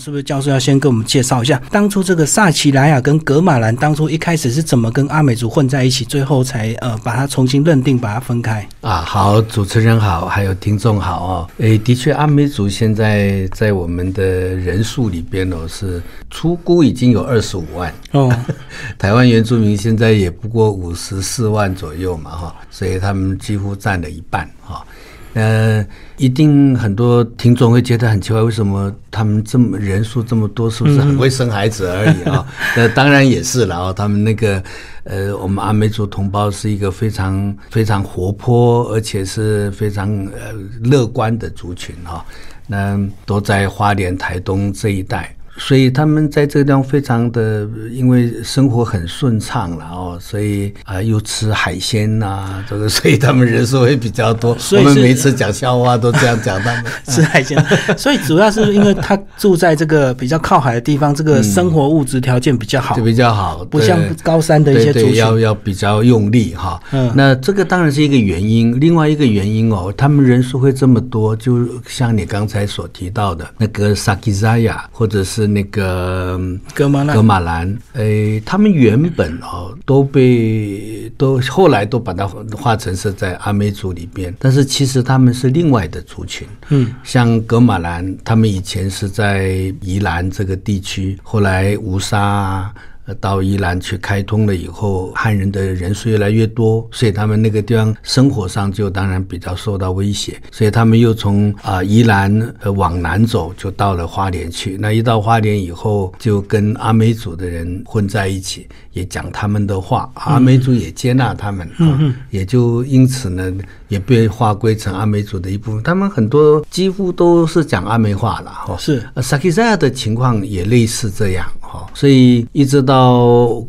是不是教授要先跟我们介绍一下，当初这个萨奇莱雅跟格马兰当初一开始是怎么跟阿美族混在一起，最后才呃把它重新认定，把它分开？啊，好，主持人好，还有听众好哦。诶，的确，阿美族现在在我们的人数里边哦，是出估已经有二十五万哦。台湾原住民现在也不过五十四万左右嘛，哈，所以他们几乎占了一半，哈。呃，一定很多听众会觉得很奇怪，为什么他们这么人数这么多，是不是很会生孩子而已啊？那当然也是了啊。他们那个呃，我们阿美族同胞是一个非常非常活泼，而且是非常呃乐观的族群哈。那都在花莲、台东这一带。所以他们在这个地方非常的，因为生活很顺畅了哦，所以啊又吃海鲜呐，这个所以他们人数会比较多。我们每次讲笑话都这样讲他们 吃海鲜，所以主要是因为他住在这个比较靠海的地方，这个生活物质条件比较好，就比较好，不像高山的一些族群要要比较用力哈。嗯，那这个当然是一个原因，另外一个原因哦，他们人数会这么多，就像你刚才所提到的那个萨基扎亚或者是。那个格马兰，格马兰，诶，他们原本哦都被都后来都把它划成是在阿美族里边，但是其实他们是另外的族群。嗯，像格马兰，他们以前是在宜兰这个地区，后来乌沙。到宜兰去开通了以后，汉人的人数越来越多，所以他们那个地方生活上就当然比较受到威胁，所以他们又从啊宜兰呃往南走，就到了花莲去。那一到花莲以后，就跟阿美族的人混在一起，也讲他们的话，阿美族也接纳他们，也就因此呢，也被划归成阿美族的一部分。他们很多几乎都是讲阿美话了，哈。是萨克塞亚的情况也类似这样。所以一直到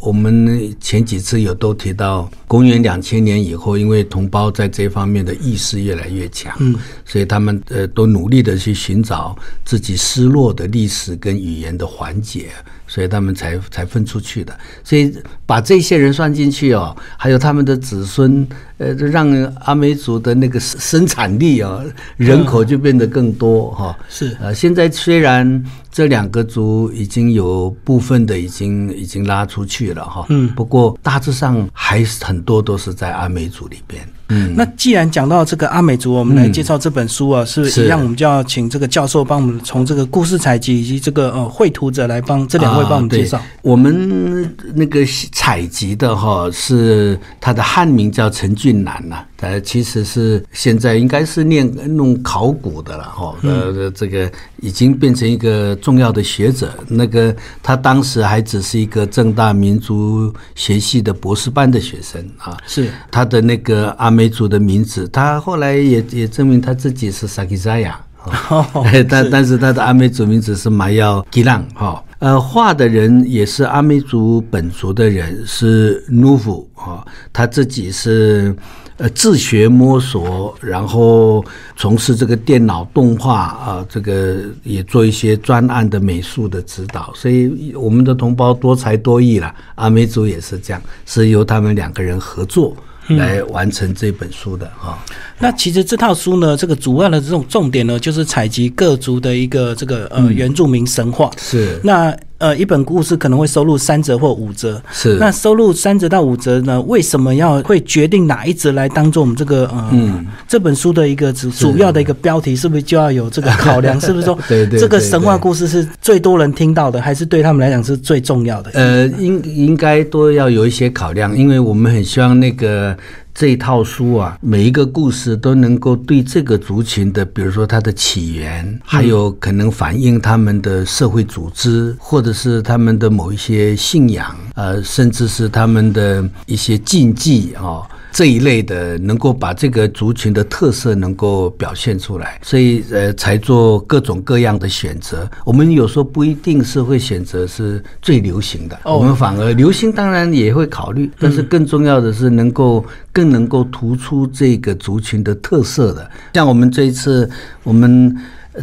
我们前几次有都提到，公元两千年以后，因为同胞在这方面的意识越来越强，嗯，所以他们呃都努力的去寻找自己失落的历史跟语言的缓解。所以他们才才分出去的，所以把这些人算进去哦，还有他们的子孙，呃，让阿美族的那个生产力啊，人口就变得更多哈。是呃，现在虽然这两个族已经有部分的已经已经拉出去了哈，嗯，不过大致上还是很多都是在阿美族里边。嗯，那既然讲到这个阿美族，我们来介绍这本书啊，是一样，我们就要请这个教授帮我们从这个故事采集以及这个呃绘图者来帮这两位帮我们介绍。我们那个采集的哈是他的汉名叫陈俊南呐，他其实是现在应该是念弄考古的了哈，呃，这个已经变成一个重要的学者。那个他当时还只是一个正大民族学系的博士班的学生啊，是他的那个阿。美族的名字，他后来也也证明他自己是萨克扎亚，但但是他的阿美族名字是马耀吉浪哈。呃，画的人也是阿美族本族的人，是努夫哈，他自己是呃自学摸索，然后从事这个电脑动画啊，这个也做一些专案的美术的指导，所以我们的同胞多才多艺了。阿美族也是这样，是由他们两个人合作。来完成这本书的哈。那其实这套书呢，这个主要的这种重点呢，就是采集各族的一个这个呃原住民神话。是。那呃一本故事可能会收录三折或五折。是。那收录三折到五折呢，为什么要会决定哪一折来当做我们这个呃这本书的一个主主要的一个标题？是不是就要有这个考量？是不是说 对对这个神话故事是最多人听到的，还是对他们来讲是最重要的？呃，应应该都要有一些考量，因为我们很希望那个。这一套书啊，每一个故事都能够对这个族群的，比如说它的起源，还有可能反映他们的社会组织，或者是他们的某一些信仰，呃，甚至是他们的一些禁忌啊。这一类的能够把这个族群的特色能够表现出来，所以呃才做各种各样的选择。我们有时候不一定是会选择是最流行的，我们反而流行当然也会考虑，但是更重要的是能够更能够突出这个族群的特色的。像我们这一次我们。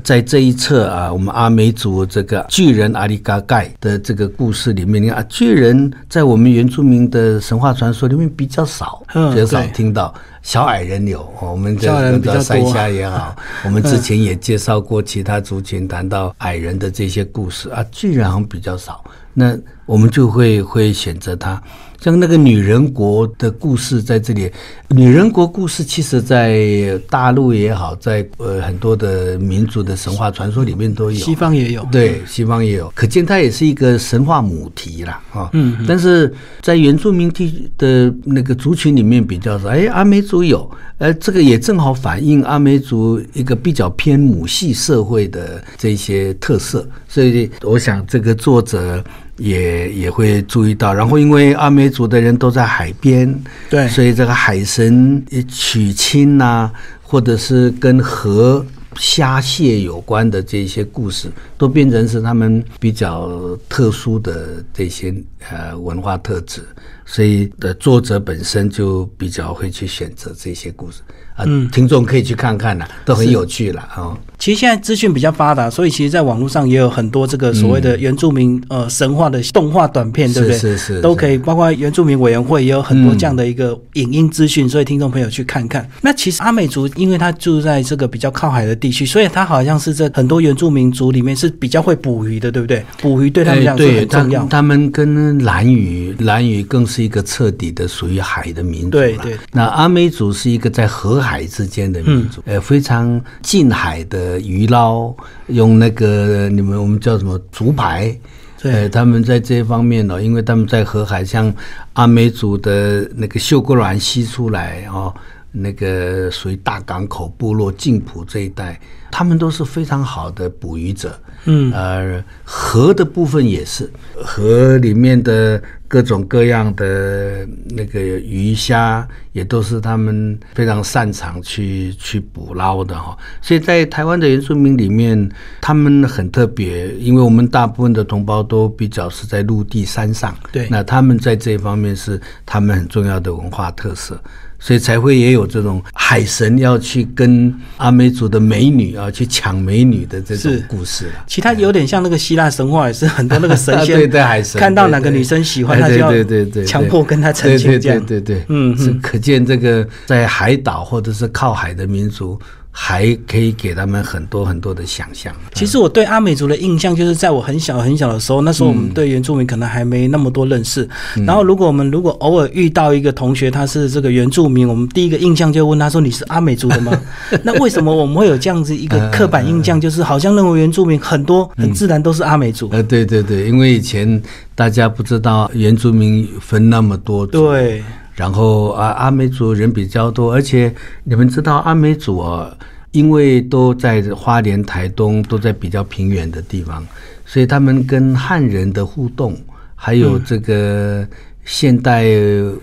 在这一册啊，我们阿美族这个巨人阿里嘎盖的这个故事里面，你看啊巨人在我们原住民的神话传说里面比较少，比较少听到。小矮人有，我们这叫三虾也好，我们之前也介绍过其他族群谈到矮人的这些故事啊，巨人好像比较少，那我们就会会选择它。像那个女人国的故事在这里，女人国故事其实，在大陆也好，在呃很多的民族的神话传说里面都有，西方也有，对，西方也有，可见它也是一个神话母题啦。啊。嗯，但是在原住民地的那个族群里面比较少，哎，阿美族有，呃，这个也正好反映阿美族一个比较偏母系社会的这些特色，所以我想这个作者。也也会注意到，然后因为阿美族的人都在海边，对，所以这个海神娶亲呐，或者是跟河虾蟹有关的这些故事，都变成是他们比较特殊的这些呃文化特质，所以的作者本身就比较会去选择这些故事。啊，听众可以去看看呐，都很有趣了啊。其实现在资讯比较发达，所以其实，在网络上也有很多这个所谓的原住民呃神话的动画短片，对不对？是是，都可以。包括原住民委员会也有很多这样的一个影音资讯，所以听众朋友去看看。那其实阿美族，因为他住在这个比较靠海的地区，所以他好像是这很多原住民族里面是比较会捕鱼的，对不对？捕鱼对他们来说很重要。他们跟蓝屿，蓝屿更是一个彻底的属于海的民族。对对。那阿美族是一个在河。海之间的民族，呃，非常近海的鱼捞，用那个你们我们叫什么竹排，对，他们在这方面呢，因为他们在河海，像阿美族的那个秀姑峦吸出来哦，那个属于大港口部落晋浦这一带，他们都是非常好的捕鱼者。嗯，呃，河的部分也是，河里面的各种各样的那个鱼虾，也都是他们非常擅长去去捕捞的哈。所以在台湾的原住民里面，他们很特别，因为我们大部分的同胞都比较是在陆地山上，对，那他们在这一方面是他们很重要的文化特色。所以才会也有这种海神要去跟阿美族的美女啊去抢美女的这种故事了。其他有点像那个希腊神话，也是很多那个神仙对对海神看到哪个女生喜欢，他就要对对对强迫跟他成亲这样。对对对，嗯，是可见这个在海岛或者是靠海的民族。还可以给他们很多很多的想象。其实我对阿美族的印象，就是在我很小很小的时候，那时候我们对原住民可能还没那么多认识。然后，如果我们如果偶尔遇到一个同学，他是这个原住民，我们第一个印象就问他说：“你是阿美族的吗？” 那为什么我们会有这样子一个刻板印象，就是好像认为原住民很多很自然都是阿美族？呃，对对对，因为以前大家不知道原住民分那么多对。然后啊，阿美族人比较多，而且你们知道阿美族啊，因为都在花莲、台东，都在比较平原的地方，所以他们跟汉人的互动，还有这个现代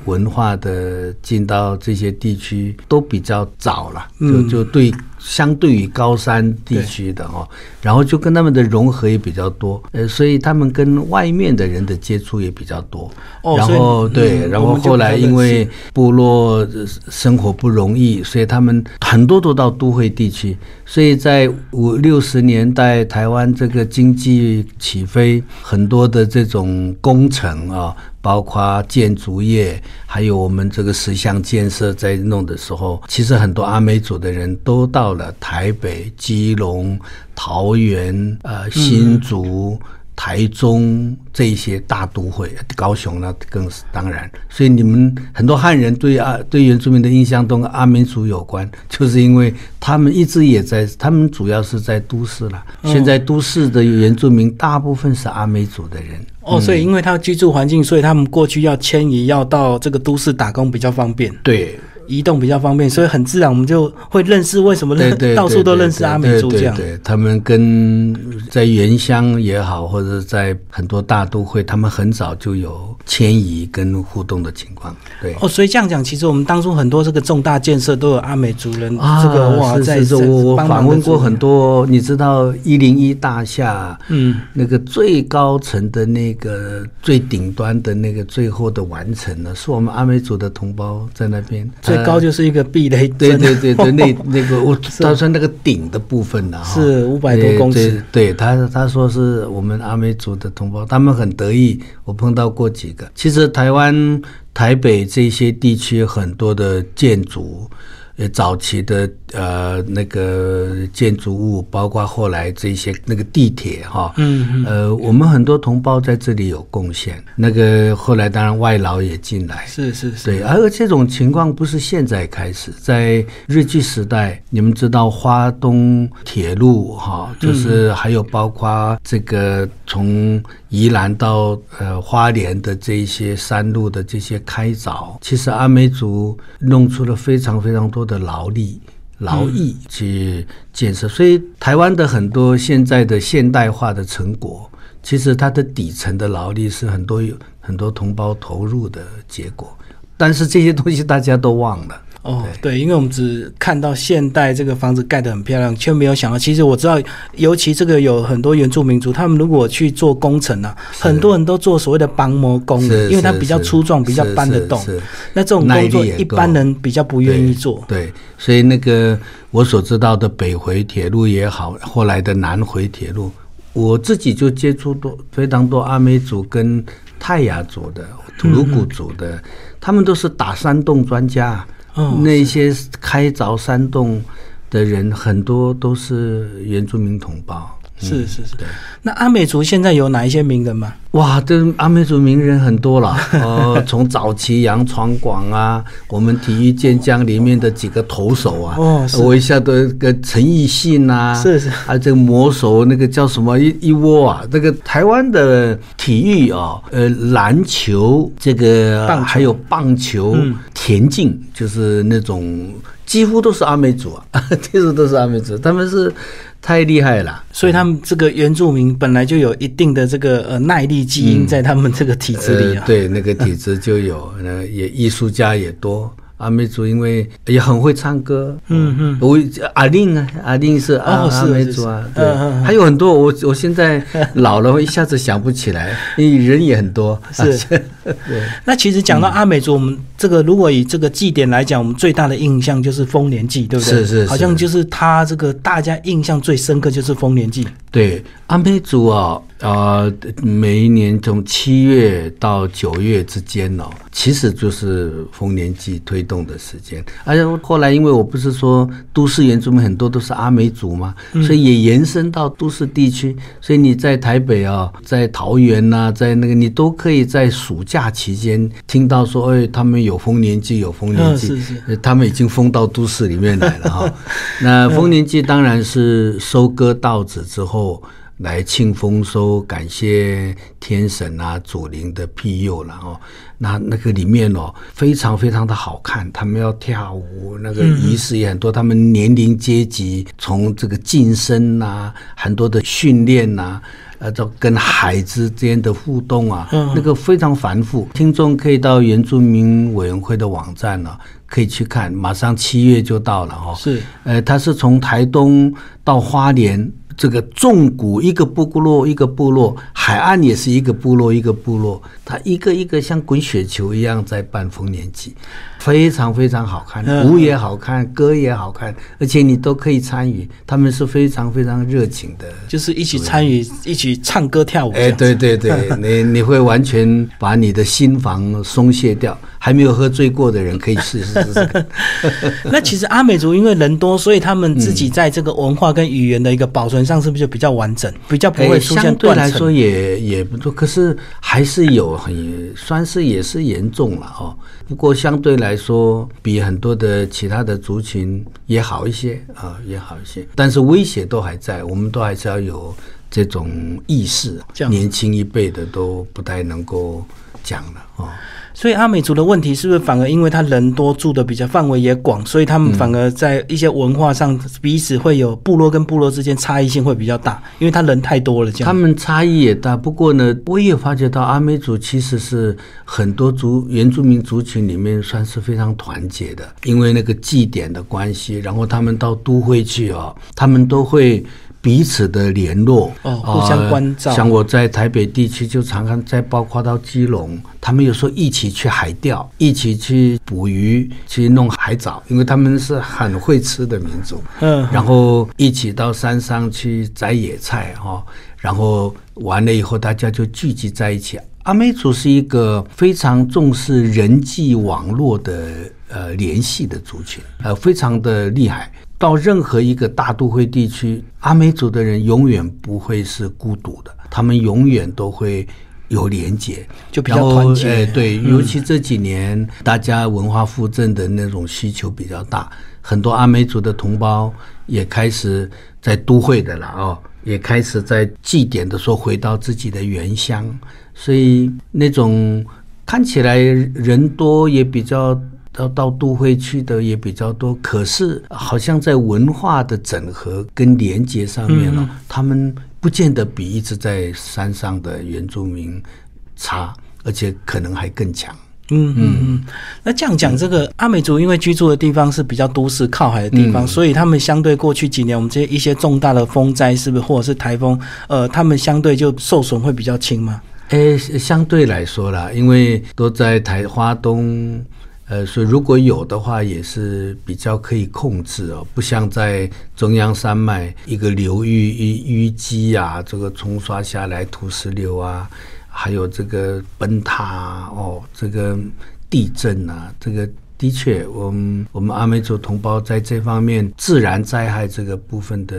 文化的进到这些地区，都比较早了，就就对。相对于高山地区的哦，然后就跟他们的融合也比较多，呃，所以他们跟外面的人的接触也比较多。哦，然后对，然后后来因为部落生活不容易，所以他们很多都到都会地区。所以在五六十年代，台湾这个经济起飞，很多的这种工程啊，包括建筑业，还有我们这个石像建设在弄的时候，其实很多阿美族的人都到。到了台北、基隆、桃园、呃新竹、台中这些大都会，高雄呢更是当然。所以你们很多汉人对啊对原住民的印象都跟阿美族有关，就是因为他们一直也在，他们主要是在都市了。现在都市的原住民大部分是阿美族的人。哦，所以因为他居住环境，所以他们过去要迁移，要到这个都市打工比较方便。对。移动比较方便，所以很自然我们就会认识为什么认到处都认识阿美族这样。对他们跟在原乡也好，或者在很多大都会，他们很早就有迁移跟互动的情况。对哦，所以这样讲，其实我们当初很多这个重大建设都有阿美族人这个哇，在是我我访问过很多，你知道一零一大厦，嗯，那个最高层的那个最顶端的那个最后的完成呢，是我们阿美族的同胞在那边，最高就是一个壁垒，对对对对，那那个我 他说那个顶的部分呢，是五百多公尺，对他他说是我们阿美族的同胞，他们很得意，我碰到过几个，其实台湾。台北这些地区很多的建筑。呃，早期的呃那个建筑物，包括后来这些那个地铁哈，嗯，呃，我们很多同胞在这里有贡献。那个后来当然外劳也进来，是是是，对。而这种情况不是现在开始，在日据时代，你们知道花东铁路哈，就是还有包括这个从宜兰到呃花莲的这些山路的这些开凿，其实阿美族弄出了非常非常多。的劳力、劳役去建设，所以台湾的很多现在的现代化的成果，其实它的底层的劳力是很多有很多同胞投入的结果，但是这些东西大家都忘了。哦，对，因为我们只看到现代这个房子盖得很漂亮，却没有想到，其实我知道，尤其这个有很多原住民族，他们如果去做工程呢，很多人都做所谓的帮模工，因为它比较粗壮，比较搬得动。那这种工作一般人比较不愿意做。对，所以那个我所知道的北回铁路也好，后来的南回铁路，我自己就接触多非常多阿美族跟泰雅族的、土鲁古族的，他们都是打山洞专家。那些开凿山洞的人，很多都是原住民同胞。是是是，那阿美族现在有哪一些名人吗？哇，这阿美族名人很多了。呃，从早期杨传广啊，我们体育健将里面的几个投手啊，哦，我一下都跟陈奕迅呐，是是，啊，这个魔手那个叫什么一一窝啊，这个台湾的体育啊，呃，篮球这个还有棒球、田径，就是那种几乎都是阿美族啊，几乎都是阿美族，他们是。太厉害了，所以他们这个原住民本来就有一定的这个呃耐力基因在他们这个体质里啊。对，那个体质就有，呃，也艺术家也多。阿美族因为也很会唱歌，嗯嗯，我阿令啊，阿令是阿阿美族啊，对，还有很多，我我现在老了，一下子想不起来，因为人也很多，是，对。那其实讲到阿美族，我们这个如果以这个祭典来讲，我们最大的印象就是丰年祭，对不对？是是，好像就是他这个大家印象最深刻就是丰年祭。对，阿美族啊。呃，每一年从七月到九月之间哦，其实就是丰年祭推动的时间。而且后来，因为我不是说都市原住民很多都是阿美族嘛，所以也延伸到都市地区。所以你在台北啊，在桃园呐，在那个你都可以在暑假期间听到说，哎，他们有丰年祭，有丰年祭，他们已经封到都市里面来了哈。那丰年祭当然是收割稻子之后。来庆丰收，感谢天神啊、祖灵的庇佑了哦。那那个里面哦，非常非常的好看。他们要跳舞，那个仪式也很多。他们年龄阶级从这个晋升呐，很多的训练呐，呃，就跟孩子之间的互动啊，那个非常繁复。听众可以到原住民委员会的网站呢，可以去看。马上七月就到了哦。是，呃，他是从台东到花莲。这个纵谷一个部落一个部落，海岸也是一个部落一个部落，它一个一个像滚雪球一样在办丰年祭。非常非常好看，舞也好看，歌也好看，而且你都可以参与。他们是非常非常热情的，就是一起参与，一起唱歌跳舞。哎，对对对，你你会完全把你的心房松懈掉。还没有喝醉过的人可以试试。那其实阿美族因为人多，所以他们自己在这个文化跟语言的一个保存上，是不是就比较完整，比较不会出现断层？来说也也不错，可是还是有很算是也是严重了哦。不过相对来说，比很多的其他的族群也好一些啊，也好一些。但是威胁都还在，我们都还是要有这种意识，年轻一辈的都不太能够讲了哦。所以阿美族的问题是不是反而因为他人多住的比较范围也广，所以他们反而在一些文化上彼此会有部落跟部落之间差异性会比较大，因为他人太多了。这样他们差异也大。不过呢，我也发觉到阿美族其实是很多族原住民族群里面算是非常团结的，因为那个祭典的关系，然后他们到都会去哦，他们都会。彼此的联络，哦，互相关照。像我在台北地区，就常常在包括到基隆，他们有时候一起去海钓，一起去捕鱼，去弄海藻，因为他们是很会吃的民族。嗯，然后一起到山上去摘野菜，哈，然后完了以后，大家就聚集在一起。阿美族是一个非常重视人际网络的呃联系的族群，呃，非常的厉害。到任何一个大都会地区，阿美族的人永远不会是孤独的，他们永远都会有连结，就比较团结。对，尤其这几年大家文化复振的那种需求比较大，很多阿美族的同胞也开始在都会的了哦，也开始在祭典的时候回到自己的原乡，所以那种看起来人多也比较。到到都会去的也比较多，可是好像在文化的整合跟连接上面呢，他们不见得比一直在山上的原住民差，而且可能还更强。嗯嗯嗯。那这样讲，这个阿美族因为居住的地方是比较都市靠海的地方，所以他们相对过去几年我们这些一些重大的风灾，是不是或者是台风，呃，他们相对就受损会比较轻吗？诶，相对来说啦，因为都在台花东。呃，所以如果有的话，也是比较可以控制哦，不像在中央山脉一个流域淤淤积啊，这个冲刷下来土石流啊，还有这个崩塌哦，这个地震啊，这个的确，我们我们阿美族同胞在这方面自然灾害这个部分的。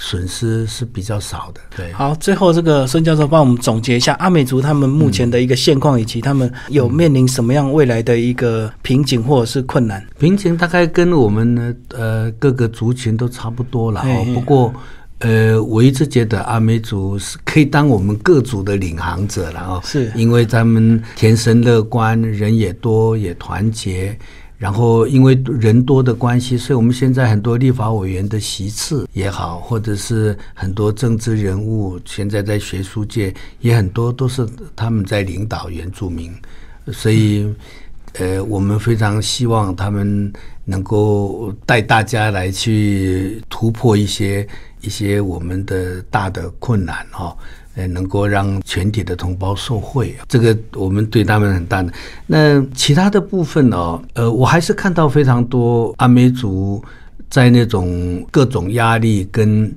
损失是比较少的，对。好，最后这个孙教授帮我们总结一下阿美族他们目前的一个现况，以及他们有面临什么样未来的一个瓶颈或者是困难。瓶颈大概跟我们呢呃各个族群都差不多了哦。不过呃，我一直觉得阿美族是可以当我们各族的领航者了哦，是因为他们天生乐观，人也多，也团结。然后因为人多的关系，所以我们现在很多立法委员的席次也好，或者是很多政治人物，现在在学术界也很多都是他们在领导原住民，所以，呃，我们非常希望他们能够带大家来去突破一些一些我们的大的困难哈。呃，能够让全体的同胞受惠，这个我们对他们很大的。那其他的部分呢？呃，我还是看到非常多阿美族在那种各种压力跟。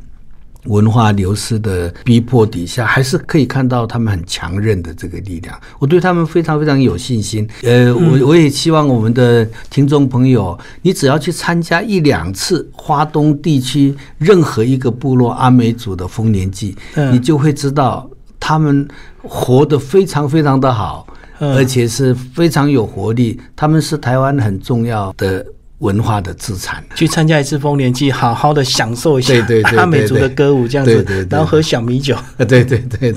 文化流失的逼迫底下，还是可以看到他们很强韧的这个力量。我对他们非常非常有信心。呃，我我也希望我们的听众朋友，你只要去参加一两次华东地区任何一个部落阿美族的丰年祭，你就会知道他们活得非常非常的好，而且是非常有活力。他们是台湾很重要的。文化的资产，去参加一次丰年祭，好好的享受一下阿美族的歌舞，这样子，然后喝小米酒。对对对对。